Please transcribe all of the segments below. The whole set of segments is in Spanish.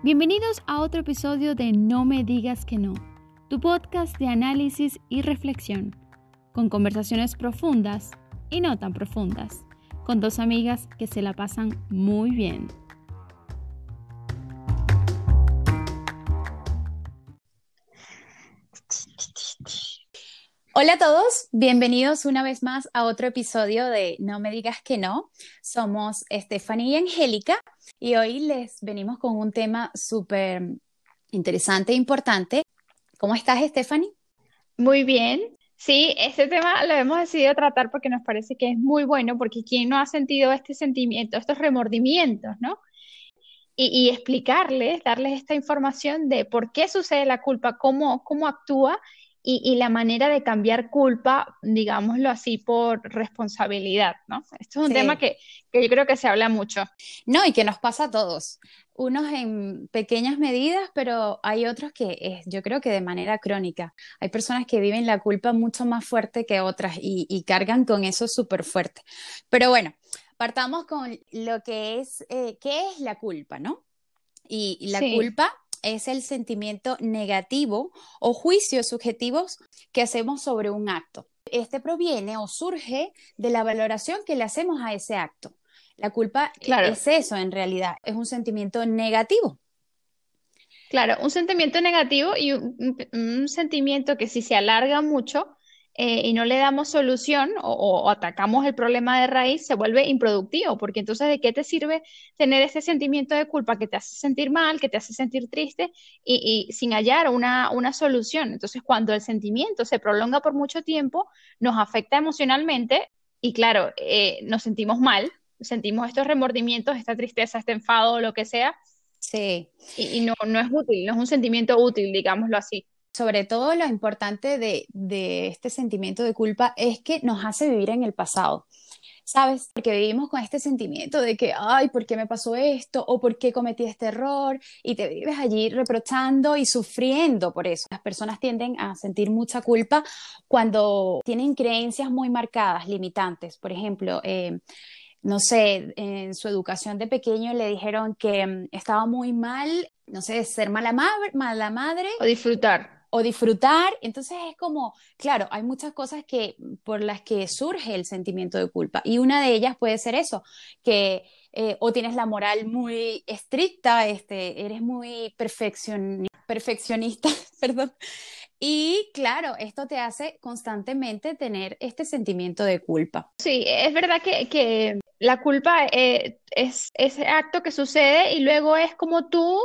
Bienvenidos a otro episodio de No me digas que no, tu podcast de análisis y reflexión, con conversaciones profundas y no tan profundas, con dos amigas que se la pasan muy bien. Hola a todos, bienvenidos una vez más a otro episodio de No me digas que no. Somos Stephanie y Angélica y hoy les venimos con un tema súper interesante e importante. ¿Cómo estás, Stephanie? Muy bien. Sí, este tema lo hemos decidido tratar porque nos parece que es muy bueno, porque quien no ha sentido este sentimiento, estos remordimientos, ¿no? Y, explicarles, darles esta información de por qué sucede la culpa, cómo, cómo actúa y, la manera de cambiar culpa, digámoslo así, por responsabilidad, ¿no? Esto es un tema que, yo creo que se habla mucho. No, y que nos pasa a todos. Unos en pequeñas medidas, pero hay otros que es, yo creo que de manera crónica. Hay personas que viven la culpa mucho más fuerte que otras y, cargan con eso súper fuerte. Pero bueno, partamos con lo que es, eh, ¿qué es la culpa, no? Y, la culpa es el sentimiento negativo o juicios subjetivos que hacemos sobre un acto. Este proviene o surge de la valoración que le hacemos a ese acto. La culpa es eso en realidad, es un sentimiento negativo. Claro, un sentimiento negativo y un sentimiento que si se alarga mucho, eh, y no le damos solución o, atacamos el problema de raíz, se vuelve improductivo, porque entonces ¿de qué te sirve tener ese sentimiento de culpa que te hace sentir mal, que te hace sentir triste y, sin hallar una, una, solución? Entonces, cuando el sentimiento se prolonga por mucho tiempo, nos afecta emocionalmente y claro, eh, nos sentimos mal, sentimos estos remordimientos, esta tristeza, este enfado, lo que sea. Sí. Y, no, no es útil, no es un sentimiento útil, digámoslo así sobre todo lo importante de, este sentimiento de culpa es que nos hace vivir en el pasado. ¿sabes? Porque vivimos con este sentimiento de que, ay, ¿por qué me pasó esto? ¿O por qué cometí este error? Y te vives allí reprochando y sufriendo por eso. Las personas tienden a sentir mucha culpa cuando tienen creencias muy marcadas, limitantes. Por ejemplo, eh, no sé, en su educación de pequeño le dijeron que mm, estaba muy mal, no sé, ser mala, mala madre. O disfrutar o disfrutar. Entonces es como, claro, hay muchas cosas que, por las que surge el sentimiento de culpa. Y una de ellas puede ser eso, que eh, o tienes la moral muy estricta, este, eres muy perfeccionista, perdón. Y claro, esto te hace constantemente tener este sentimiento de culpa. Sí, es verdad que, que la culpa eh, es ese acto que sucede y luego es como tú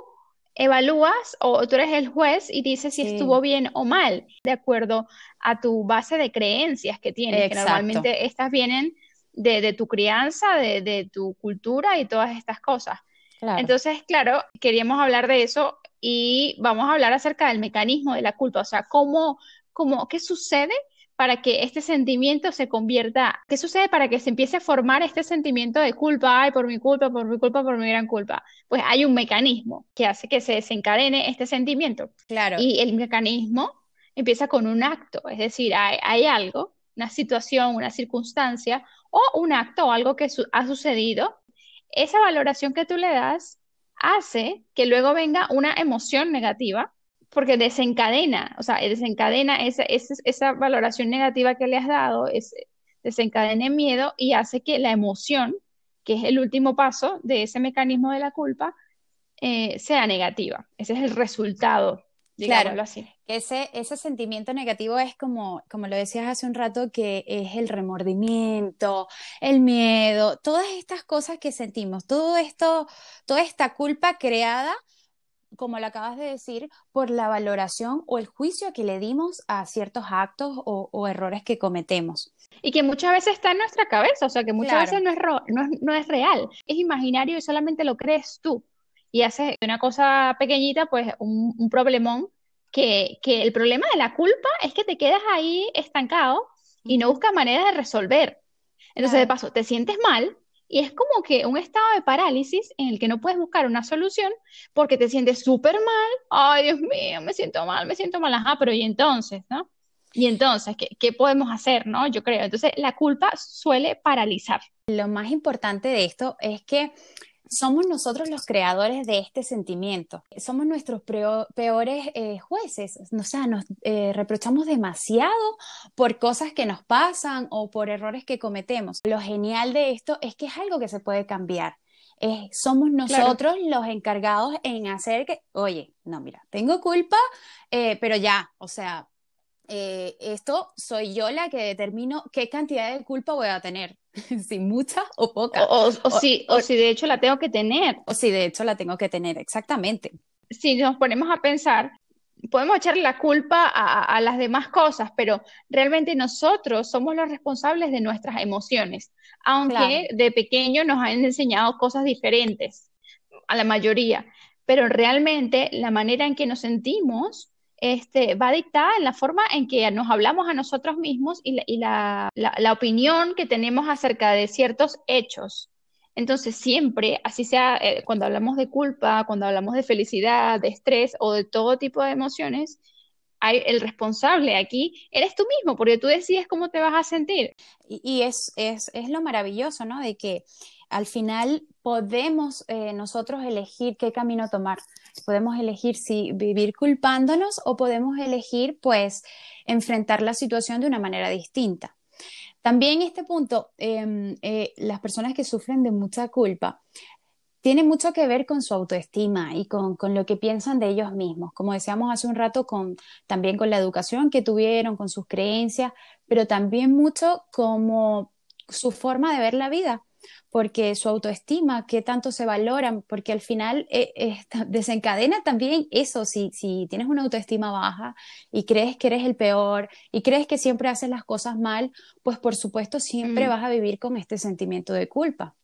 evalúas o tú eres el juez y dices si estuvo bien o mal, de acuerdo a tu base de creencias que tienes, que normalmente estas vienen de, tu crianza, de, tu cultura y todas estas cosas. Entonces, claro, queríamos hablar de eso y vamos a hablar acerca del mecanismo de la culpa, o sea, cómo, cómo, qué sucede para que este sentimiento se convierta, ¿qué sucede para que se empiece a formar este sentimiento de culpa, ay, por mi culpa, por mi culpa, por mi gran culpa? Pues hay un mecanismo que hace que se desencadene este sentimiento. Claro. Y el mecanismo empieza con un acto, es decir, hay, algo, una situación, una circunstancia o un acto o algo que ha sucedido. Esa valoración que tú le das hace que luego venga una emoción negativa porque desencadena, o sea, desencadena esa, esa, valoración negativa que le has dado, es, desencadena miedo y hace que la emoción, que es el último paso de ese mecanismo de la culpa, eh, sea negativa. Ese es el resultado, claro, así. Ese, ese sentimiento negativo es como, como lo decías hace un rato, que es el remordimiento, el miedo, todas estas cosas que sentimos, todo esto, toda esta culpa creada como lo acabas de decir, por la valoración o el juicio que le dimos a ciertos actos o, errores que cometemos. Y que muchas veces está en nuestra cabeza, o sea, que muchas veces no es, no, es, real, es imaginario y solamente lo crees tú. Y haces una cosa pequeñita, pues un, problemón, que, que, el problema de la culpa es que te quedas ahí estancado y no buscas maneras de resolver. Entonces, de paso, te sientes mal y es como que un estado de parálisis en el que no puedes buscar una solución porque te sientes súper mal. Ay, Dios mío, me siento mal, me siento mal. Ajá, pero ¿y entonces, no? Y entonces, ¿qué, ¿qué, podemos hacer, no? Yo creo. Entonces, la culpa suele paralizar. Lo más importante de esto es que somos nosotros los creadores de este sentimiento. Somos nuestros peores eh, jueces. O sea, nos eh, reprochamos demasiado por cosas que nos pasan o por errores que cometemos. Lo genial de esto es que es algo que se puede cambiar. somos nosotros los encargados en hacer que, oye, no, mira, tengo culpa, eh, pero ya, o sea, esto soy yo la que determino qué cantidad de culpa voy a tener. si mucha o poca. O, si, o, si de hecho la tengo que tener. O si de hecho la tengo que tener, exactamente. Si nos ponemos a pensar, podemos echarle la culpa a, las demás cosas, pero realmente nosotros somos los responsables de nuestras emociones, aunque de pequeño nos han enseñado cosas diferentes, a la mayoría, pero realmente la manera en que nos sentimos este, va dictada en la forma en que nos hablamos a nosotros mismos y la, opinión que tenemos acerca de ciertos hechos. Entonces, siempre, así sea eh, cuando hablamos de culpa, cuando hablamos de felicidad, de estrés o de todo tipo de emociones, el responsable aquí eres tú mismo, porque tú decides cómo te vas a sentir. Y, es, es, es, lo maravilloso, ¿no? De que al final podemos eh, nosotros elegir qué camino tomar. Podemos elegir si vivir culpándonos o podemos elegir, pues, enfrentar la situación de una manera distinta. También este punto, em, eh, las personas que sufren de mucha culpa, tiene mucho que ver con su autoestima y con, con, lo que piensan de ellos mismos. Como decíamos hace un rato, con, también con la educación que tuvieron, con sus creencias, pero también mucho como su forma de ver la vida porque su autoestima, qué tanto se valoran, porque al final eh, desencadena también eso, si, si tienes una autoestima baja y crees que eres el peor y crees que siempre haces las cosas mal, pues por supuesto siempre mm. vas a vivir con este sentimiento de culpa.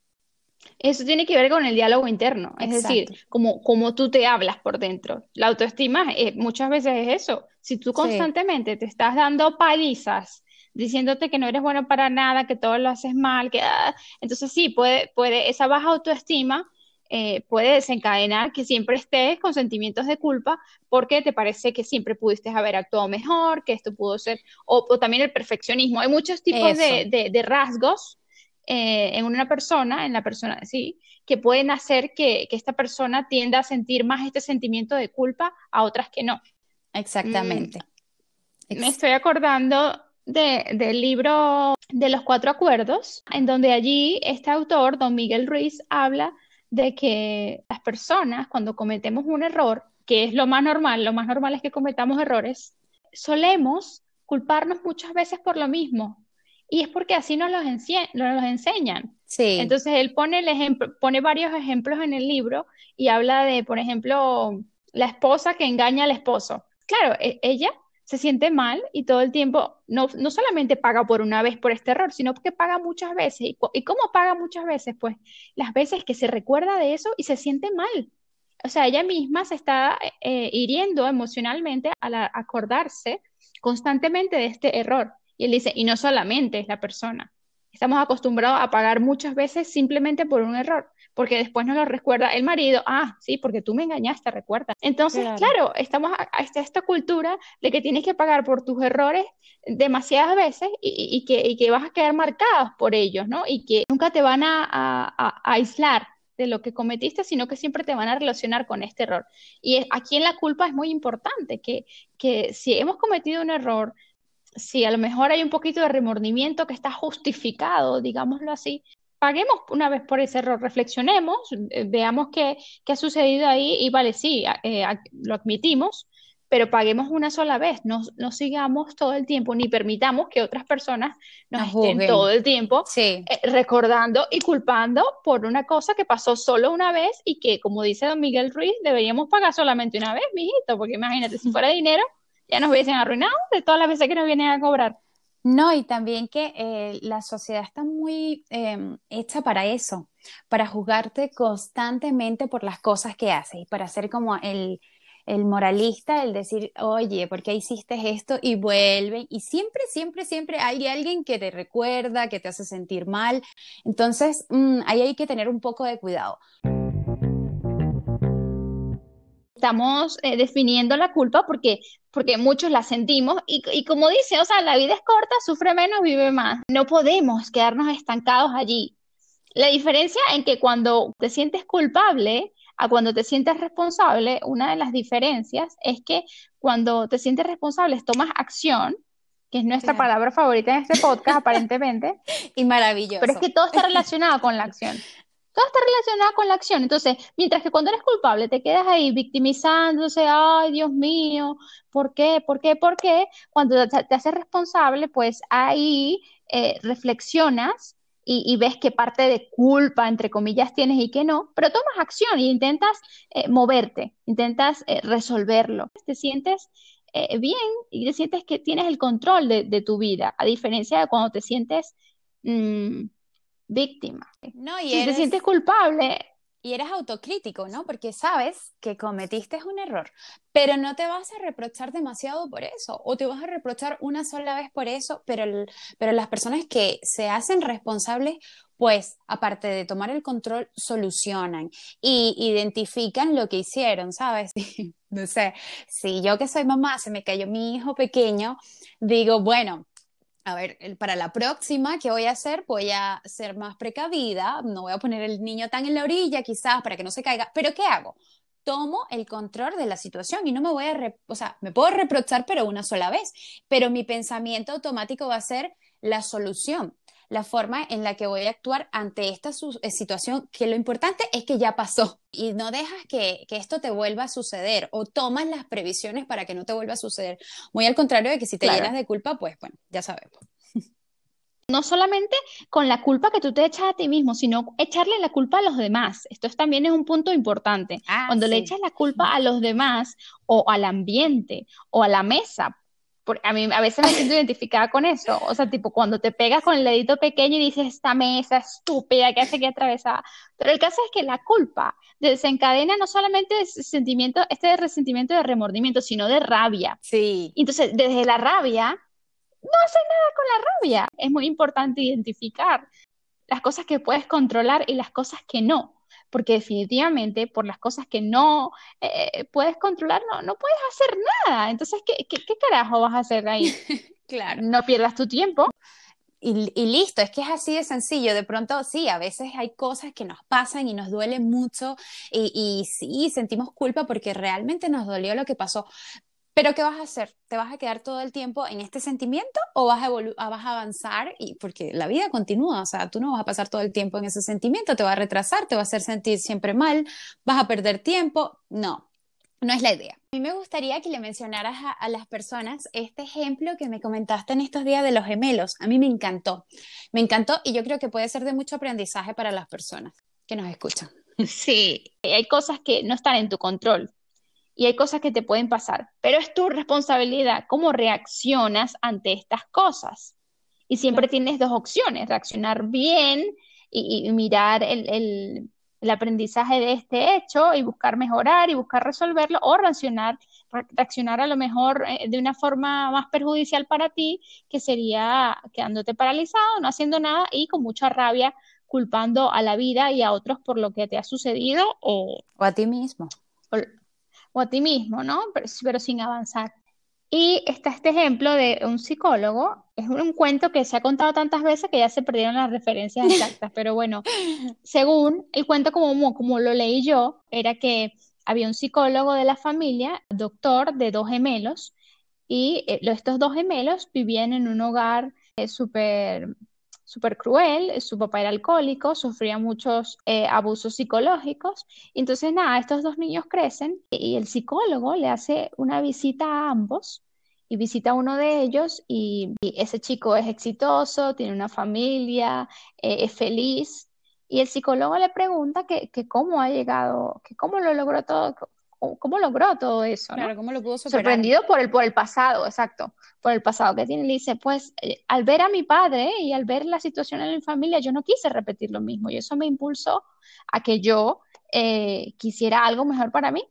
Eso tiene que ver con el diálogo interno, es decir, como, como tú te hablas por dentro. La autoestima eh, muchas veces es eso. Si tú constantemente te estás dando palizas diciéndote que no eres bueno para nada, que todo lo haces mal, que ah, entonces sí, puede, puede, esa baja autoestima eh, puede desencadenar que siempre estés con sentimientos de culpa porque te parece que siempre pudiste haber actuado mejor, que esto pudo ser, o, también el perfeccionismo. Hay muchos tipos de, rasgos eh, en una persona, en la persona, sí, que pueden hacer que, esta persona tienda a sentir más este sentimiento de culpa a otras que no. Exactamente. Mm, me estoy acordando del libro de los cuatro acuerdos, en donde allí este autor, don Miguel Ruiz, habla de que las personas cuando cometemos un error, que es lo más normal, lo más normal es que cometamos errores, solemos culparnos muchas veces por lo mismo. Y es porque así nos los, nos enseñan. Sí. Entonces él pone, el ejemplo, pone varios ejemplos en el libro y habla de, por ejemplo, la esposa que engaña al esposo. Claro, e, ella se siente mal y todo el tiempo no, no solamente paga por una vez por este error, sino que paga muchas veces. ¿Y, y cómo paga muchas veces? Pues las veces que se recuerda de eso y se siente mal. O sea, ella misma se está eh, hiriendo emocionalmente al acordarse constantemente de este error. Y él dice, y no solamente es la persona. Estamos acostumbrados a pagar muchas veces simplemente por un error porque después nos lo recuerda el marido, ah, sí, porque tú me engañaste, recuerda. Entonces, claro, estamos a, esta, cultura de que tienes que pagar por tus errores demasiadas veces y, que, que, vas a quedar marcados por ellos, ¿no? Y que nunca te van a, aislar de lo que cometiste, sino que siempre te van a relacionar con este error. Y aquí en la culpa es muy importante que, que si hemos cometido un error, si a lo mejor hay un poquito de remordimiento que está justificado, digámoslo así, paguemos una vez por ese error, reflexionemos, eh, veamos qué, qué, ha sucedido ahí y vale, sí, eh, lo admitimos, pero paguemos una sola vez, no, no, sigamos todo el tiempo, ni permitamos que otras personas nos estén todo el tiempo eh, recordando y culpando por una cosa que pasó solo una vez y que, como dice don Miguel Ruiz, deberíamos pagar solamente una vez, mijito, porque imagínate, si fuera dinero, ya nos hubiesen arruinado de todas las veces que nos vienen a cobrar. No, y también que eh, la sociedad está muy em, hecha para eso, para juzgarte constantemente por las cosas que haces y para ser como el, el moralista, el decir, oye, ¿por qué hiciste esto? Y vuelve. Y siempre, siempre, siempre hay alguien que te recuerda, que te hace sentir mal. Entonces, mm, ahí hay que tener un poco de cuidado estamos eh, definiendo la culpa porque, porque muchos la sentimos y, y, como dice, o sea, la vida es corta, sufre menos, vive más. No podemos quedarnos estancados allí. La diferencia en que cuando te sientes culpable a cuando te sientes responsable, una de las diferencias es que cuando te sientes responsable tomas acción, que es nuestra palabra favorita en este podcast aparentemente. y maravilloso. Pero es que todo está relacionado con la acción. Todo está relacionado con la acción. Entonces, mientras que cuando eres culpable te quedas ahí victimizándose, ay, Dios mío, ¿por qué? ¿Por qué? ¿Por qué? Cuando te, haces responsable, pues ahí eh, reflexionas y, ves qué parte de culpa, entre comillas, tienes y qué no, pero tomas acción e intentas eh, moverte, intentas eh, resolverlo. Te sientes bien y te sientes que tienes el control de, tu vida, a diferencia de cuando te sientes mm, víctima. No, y si te sientes culpable, y eres autocrítico, ¿no? Porque sabes que cometiste un error, pero no te vas a reprochar demasiado por eso, o te vas a reprochar una sola vez por eso, pero, pero las personas que se hacen responsables, pues aparte de tomar el control, solucionan y identifican lo que hicieron, ¿sabes? no sé, si yo que soy mamá se me cayó mi hijo pequeño, digo, bueno, a ver, para la próxima, ¿qué voy a hacer? Voy a ser más precavida, no voy a poner el niño tan en la orilla quizás para que no se caiga, pero ¿qué hago? Tomo el control de la situación y no me voy a, o sea, me puedo reprochar, pero una sola vez, pero mi pensamiento automático va a ser la solución la forma en la que voy a actuar ante esta eh, situación, que lo importante es que ya pasó y no dejas que, esto te vuelva a suceder o tomas las previsiones para que no te vuelva a suceder. Muy al contrario de que si te llenas de culpa, pues bueno, ya sabemos. No solamente con la culpa que tú te echas a ti mismo, sino echarle la culpa a los demás. Esto también es un punto importante. Ah, Cuando le echas la culpa a los demás o al ambiente o a la mesa, a mí a veces me siento identificada con eso, o sea, tipo cuando te pegas con el dedito pequeño y dices, esta mesa estúpida que hace que atravesada, pero el caso es que la culpa desencadena no solamente ese sentimiento, este resentimiento de remordimiento, sino de rabia. Sí. Entonces, desde la rabia, no haces nada con la rabia. Es muy importante identificar las cosas que puedes controlar y las cosas que no porque definitivamente por las cosas que no eh, puedes controlar, no, no puedes hacer nada. Entonces, ¿qué, qué, carajo vas a hacer ahí? claro. No pierdas tu tiempo. Y, y, listo, es que es así de sencillo. De pronto, sí, a veces hay cosas que nos pasan y nos duelen mucho y, y sí, sentimos culpa porque realmente nos dolió lo que pasó, pero ¿qué vas a hacer? ¿Te vas a quedar todo el tiempo en este sentimiento o vas a, vas a avanzar? Y, porque la vida continúa, o sea, tú no vas a pasar todo el tiempo en ese sentimiento, te va a retrasar, te va a hacer sentir siempre mal, vas a perder tiempo. No, no es la idea. A mí me gustaría que le mencionaras a, las personas este ejemplo que me comentaste en estos días de los gemelos. A mí me encantó, me encantó y yo creo que puede ser de mucho aprendizaje para las personas que nos escuchan. Sí, hay cosas que no están en tu control y hay cosas que te pueden pasar, pero es tu responsabilidad cómo reaccionas ante estas cosas. Y siempre tienes dos opciones, reaccionar bien y, mirar el, aprendizaje de este hecho y buscar mejorar y buscar resolverlo, o reaccionar, reaccionar a lo mejor eh, de una forma más perjudicial para ti, que sería quedándote paralizado, no haciendo nada y con mucha rabia culpando a la vida y a otros por lo que te ha sucedido o, o a ti mismo o a ti mismo, ¿no? Pero, sin avanzar. Y está este ejemplo de un psicólogo, es un, cuento que se ha contado tantas veces que ya se perdieron las referencias exactas, pero bueno, según el cuento como, como lo leí yo, era que había un psicólogo de la familia, doctor de dos gemelos, y eh, estos dos gemelos vivían en un hogar eh, súper súper cruel, su papá era alcohólico, sufría muchos eh, abusos psicológicos. Entonces, nada, estos dos niños crecen y el psicólogo le hace una visita a ambos y visita a uno de ellos y, ese chico es exitoso, tiene una familia, eh, es feliz. Y el psicólogo le pregunta que, que, cómo ha llegado, que cómo lo logró todo, cómo logró todo eso. Claro, cómo lo pudo superar. Sorprendido por el, por el pasado, exacto, por el pasado que tiene. Le dice, pues eh, al ver a mi padre y al ver la situación en mi familia, yo no quise repetir lo mismo y eso me impulsó a que yo eh, quisiera algo mejor para mí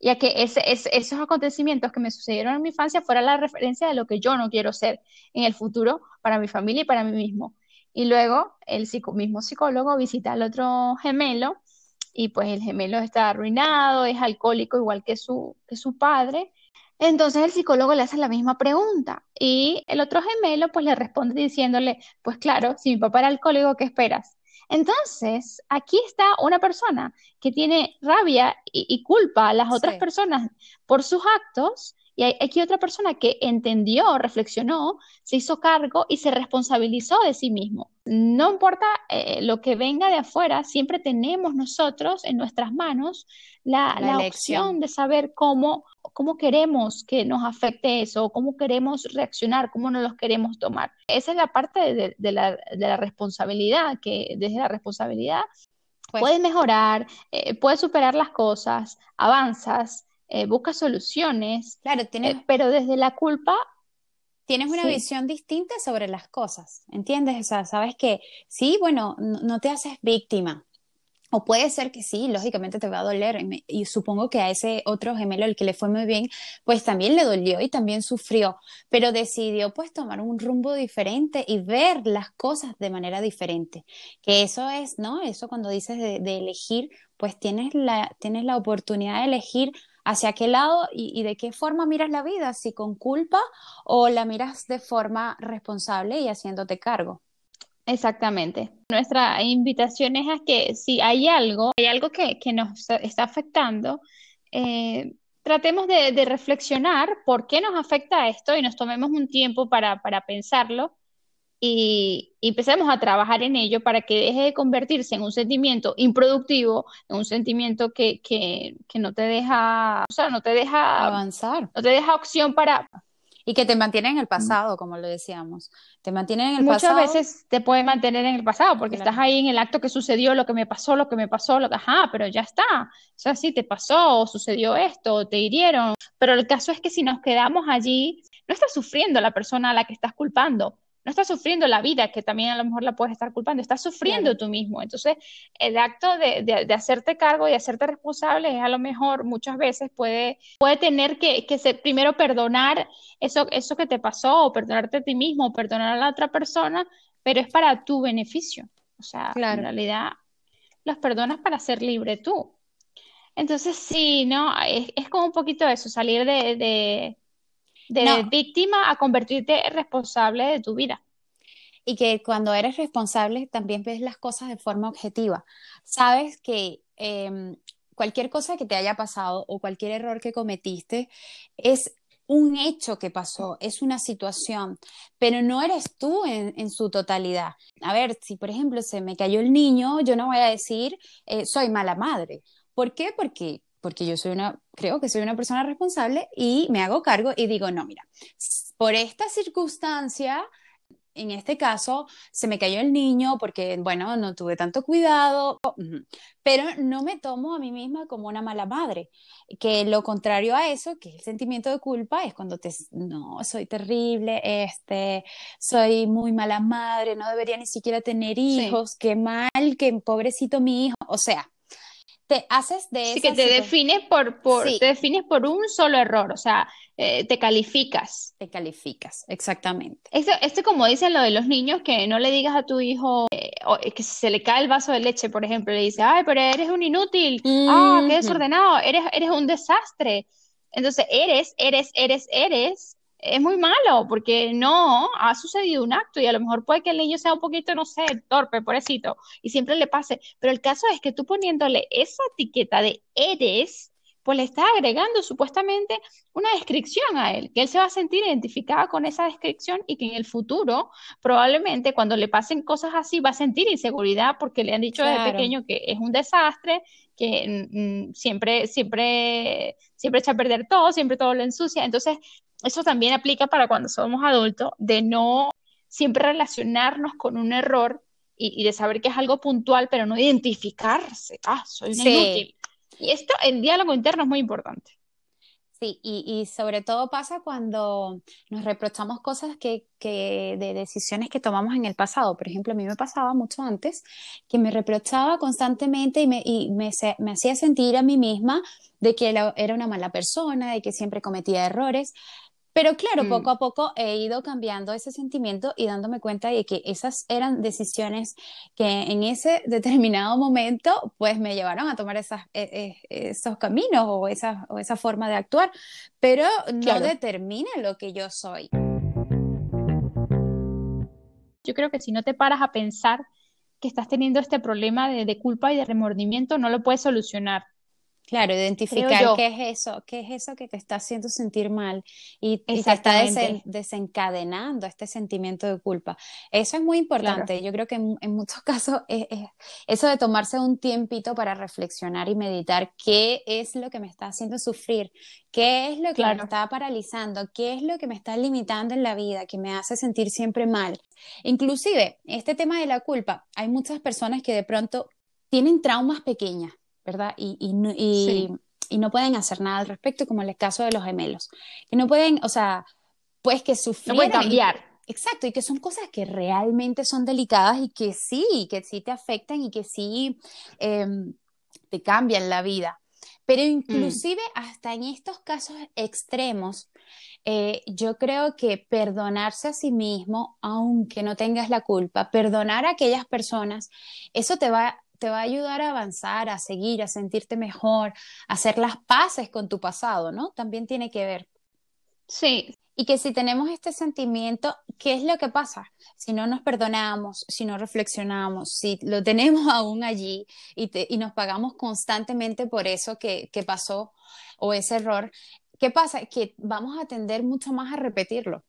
y a que ese, esos acontecimientos que me sucedieron en mi infancia fuera la referencia de lo que yo no quiero ser en el futuro para mi familia y para mí mismo. Y luego el mismo psicólogo visita al otro gemelo y pues el gemelo está arruinado, es alcohólico igual que su, que su padre. Entonces el psicólogo le hace la misma pregunta y el otro gemelo pues le responde diciéndole, pues claro, si mi papá era alcohólico, ¿qué esperas? Entonces, aquí está una persona que tiene rabia y, culpa a las otras personas por sus actos y hay aquí otra persona que entendió, reflexionó, se hizo cargo y se responsabilizó de sí mismo. No importa eh, lo que venga de afuera, siempre tenemos nosotros en nuestras manos la, opción de saber cómo, cómo queremos que nos afecte eso, cómo queremos reaccionar, cómo nos los queremos tomar. Esa es la parte de, la, responsabilidad, que desde la responsabilidad pues puedes mejorar, eh, puedes superar las cosas, avanzas, eh, busca soluciones, claro, tienes, pero desde la culpa... Tienes una visión distinta sobre las cosas, ¿entiendes? O sea, sabes que sí, bueno, no, te haces víctima, o puede ser que sí, lógicamente te va a doler. Y, supongo que a ese otro gemelo, el que le fue muy bien, pues también le dolió y también sufrió, pero decidió pues tomar un rumbo diferente y ver las cosas de manera diferente. Que eso es, ¿no? Eso cuando dices de, de elegir, pues tienes la, tienes la oportunidad de elegir hacia qué lado y, de qué forma miras la vida, si con culpa o la miras de forma responsable y haciéndote cargo. Exactamente. Nuestra invitación es a que si hay algo, hay algo que, nos está afectando, eh, tratemos de, reflexionar por qué nos afecta esto y nos tomemos un tiempo para, para pensarlo y, empecemos a trabajar en ello para que deje de convertirse en un sentimiento improductivo, en un sentimiento que, que, que no te deja, o sea, no te deja avanzar, no te deja opción para y que te mantiene en el pasado, como lo decíamos. Te mantiene en el Muchas pasado. Muchas veces te puede mantener en el pasado, porque estás ahí en el acto que sucedió, lo que me pasó, lo que me pasó, lo que, ajá, pero ya está. O sea, sí, te pasó, sucedió esto, te hirieron. Pero el caso es que si nos quedamos allí, no estás sufriendo la persona a la que estás culpando, no estás sufriendo la vida, que también a lo mejor la puedes estar culpando, estás sufriendo tú mismo. Entonces, el acto de, hacerte cargo y hacerte responsable es a lo mejor muchas veces puede, puede tener que, ser primero perdonar eso, eso que te pasó, o perdonarte a ti mismo, o perdonar a la otra persona, pero es para tu beneficio. O sea, en realidad los perdonas para ser libre tú. Entonces, sí, ¿no? Es, como un poquito eso, salir de de víctima a convertirte en responsable de tu vida. Y que cuando eres responsable también ves las cosas de forma objetiva. Sabes que em, cualquier cosa que te haya pasado o cualquier error que cometiste es un hecho que pasó, es una situación, pero no eres tú en, su totalidad. A ver, si por ejemplo se me cayó el niño, yo no voy a decir eh, soy mala madre. ¿Por qué? Porque porque yo soy una, creo que soy una persona responsable y me hago cargo y digo, no, mira, por esta circunstancia, en este caso, se me cayó el niño porque, bueno, no tuve tanto cuidado, pero no me tomo a mí misma como una mala madre, que lo contrario a eso, que es el sentimiento de culpa, es cuando te, no, soy terrible, este, soy muy mala madre, no debería ni siquiera tener hijos, qué mal, qué pobrecito mi hijo, o sea, te haces de Sí, que te defines por, por te defines por un solo error, o sea, eh, te calificas. Te calificas, exactamente. Esto, esto como dicen lo de los niños, que no le digas a tu hijo eh, que se le cae el vaso de leche, por ejemplo, le dice, ay, pero eres un inútil, ah, qué desordenado, eres, eres un desastre. Entonces, eres, eres, eres, eres, es muy malo porque no ha sucedido un acto y a lo mejor puede que el niño sea un poquito, no sé, torpe, pobrecito, y siempre le pase. Pero el caso es que tú poniéndole esa etiqueta de eres, pues le estás agregando supuestamente una descripción a él, que él se va a sentir identificado con esa descripción y que en el futuro probablemente cuando le pasen cosas así va a sentir inseguridad porque le han dicho desde pequeño que es un desastre, que mm, mm, siempre, siempre, siempre echa a perder todo, siempre todo lo ensucia. Entonces, eso también aplica para cuando somos adultos, de no siempre relacionarnos con un error y, de saber que es algo puntual, pero no identificarse. Ah, soy un inútil. Y esto, el diálogo interno es muy importante. Sí, y, sobre todo pasa cuando nos reprochamos cosas que, que, de decisiones que tomamos en el pasado. Por ejemplo, a mí me pasaba mucho antes que me reprochaba constantemente y me, y me, me hacía sentir a mí misma de que era una mala persona, de que siempre cometía errores. Pero claro, mm. poco a poco he ido cambiando ese sentimiento y dándome cuenta de que esas eran decisiones que en ese determinado momento pues me llevaron a tomar esas, e, e, esos caminos o esa, o esa forma de actuar, pero no determina lo que yo soy. Yo creo que si no te paras a pensar que estás teniendo este problema de, de culpa y de remordimiento, no lo puedes solucionar. Claro, identificar qué es eso, qué es eso que te está haciendo sentir mal y, te está desencadenando este sentimiento de culpa. Eso es muy importante. Yo creo que en, muchos casos es, eso de tomarse un tiempito para reflexionar y meditar qué es lo que me está haciendo sufrir, qué es lo que me está paralizando, qué es lo que me está limitando en la vida, que me hace sentir siempre mal. Inclusive, este tema de la culpa, hay muchas personas que de pronto tienen traumas pequeñas ¿verdad? Y, y, y, no pueden hacer nada al respecto, como en el caso de los gemelos. Que no pueden, o sea, pues que sufrieron. No pueden cambiar. Exacto, y que son cosas que realmente son delicadas y que sí, que sí te afectan y que sí em, te cambian la vida. Pero mm. inclusive hasta en estos casos extremos, eh, yo creo que perdonarse a sí mismo, aunque no tengas la culpa, perdonar a aquellas personas, eso te va te va a ayudar a avanzar, a seguir, a sentirte mejor, a hacer las paces con tu pasado, ¿no? También tiene que ver. Sí. Y que si tenemos este sentimiento, ¿qué es lo que pasa? Si no nos perdonamos, si no reflexionamos, si lo tenemos aún allí y, y nos pagamos constantemente por eso que, que pasó o ese error, ¿qué pasa? Que vamos a tender mucho más a repetirlo.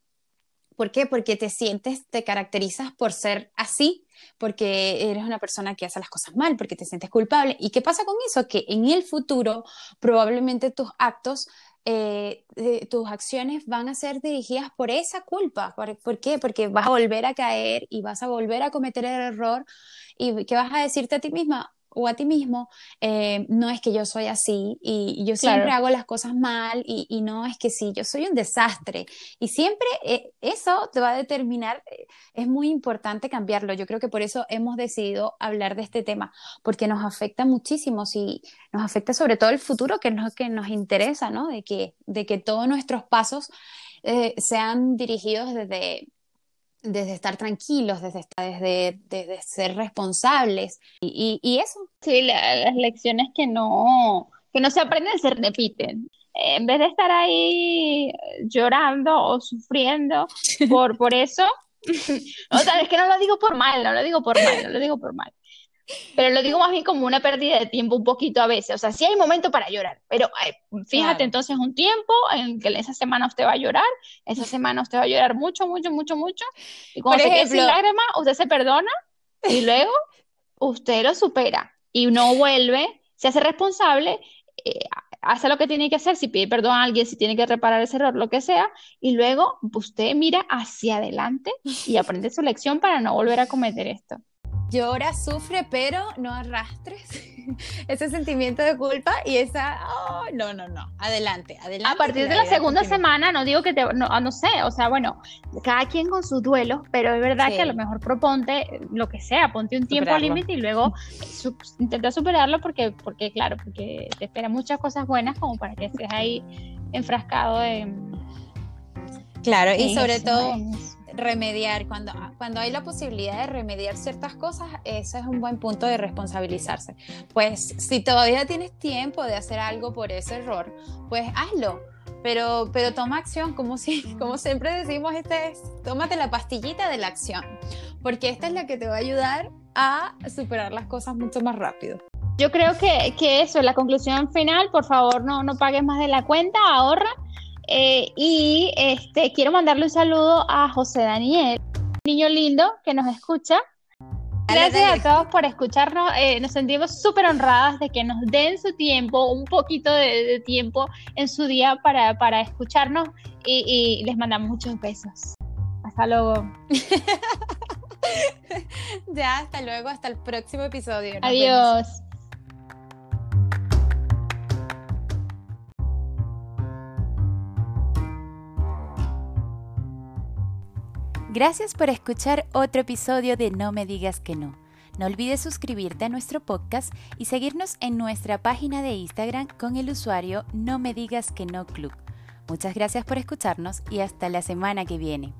¿Por qué? Porque te sientes, te caracterizas por ser así, porque eres una persona que hace las cosas mal, porque te sientes culpable. ¿Y qué pasa con eso? Que en el futuro probablemente tus actos eh, tus acciones van a ser dirigidas por esa culpa. ¿Por, qué? Porque vas a volver a caer y vas a volver a cometer el error y ¿qué vas a decirte a ti misma? O a ti mismo, eh, no es que yo soy así y yo siempre hago las cosas mal y, no es que sí, yo soy un desastre. Y siempre eh, eso te va a determinar, eh, es muy importante cambiarlo. Yo creo que por eso hemos decidido hablar de este tema, porque nos afecta muchísimo, sí, nos afecta sobre todo el futuro que nos, que nos interesa, ¿no? De que, de que todos nuestros pasos sean dirigidos desde desde estar tranquilos, desde, desde, desde ser responsables y, y, eso. Sí, las lecciones que no, que no se aprenden se repiten. En vez de estar ahí llorando o sufriendo por, por eso, o sea, es que no lo digo por mal, no lo digo por mal, no lo digo por mal. Pero lo digo más bien como una pérdida de tiempo un poquito a veces. O sea, sí hay momento para llorar, pero fíjate entonces un tiempo en que esa semana usted va a llorar, esa semana usted va a llorar mucho, mucho, mucho, mucho. Y cuando se quede sin lágrimas, usted se perdona y luego usted lo supera y no vuelve, se hace responsable, eh, hace lo que tiene que hacer, si pide perdón a alguien, si tiene que reparar ese error, lo que sea, y luego usted mira hacia adelante y aprende su lección para no volver a cometer esto llora, sufre, pero no arrastres ese sentimiento de culpa y esa, oh, no, no, no, adelante, adelante. A partir de la segunda semana, no digo que te, no, no, sé, o sea, bueno, cada quien con sus duelos, pero es verdad que a lo mejor proponte lo que sea, ponte un tiempo límite y luego intenta superarlo porque, porque, claro, porque te esperan muchas cosas buenas como para que estés ahí enfrascado en... Claro, y sobre todo remediar, cuando, cuando hay la posibilidad de remediar ciertas cosas, ese es un buen punto de responsabilizarse. Pues si todavía tienes tiempo de hacer algo por ese error, pues hazlo. Pero, pero toma acción, como, si, como siempre decimos, este es, tómate la pastillita de la acción, porque esta es la que te va a ayudar a superar las cosas mucho más rápido. Yo creo que, que eso, la conclusión final, por favor, no, no pagues más de la cuenta, ahorra eh, y este, quiero mandarle un saludo a José Daniel, niño lindo que nos escucha. Gracias a todos por escucharnos. Eh, nos sentimos súper honradas de que nos den su tiempo, un poquito de, tiempo en su día para, para escucharnos y, y, les mandamos muchos besos. Hasta luego. ya, hasta luego, hasta el próximo episodio. Adiós. Gracias por escuchar otro episodio de No me digas que no. No olvides suscribirte a nuestro podcast y seguirnos en nuestra página de Instagram con el usuario No me digas que no club. Muchas gracias por escucharnos y hasta la semana que viene.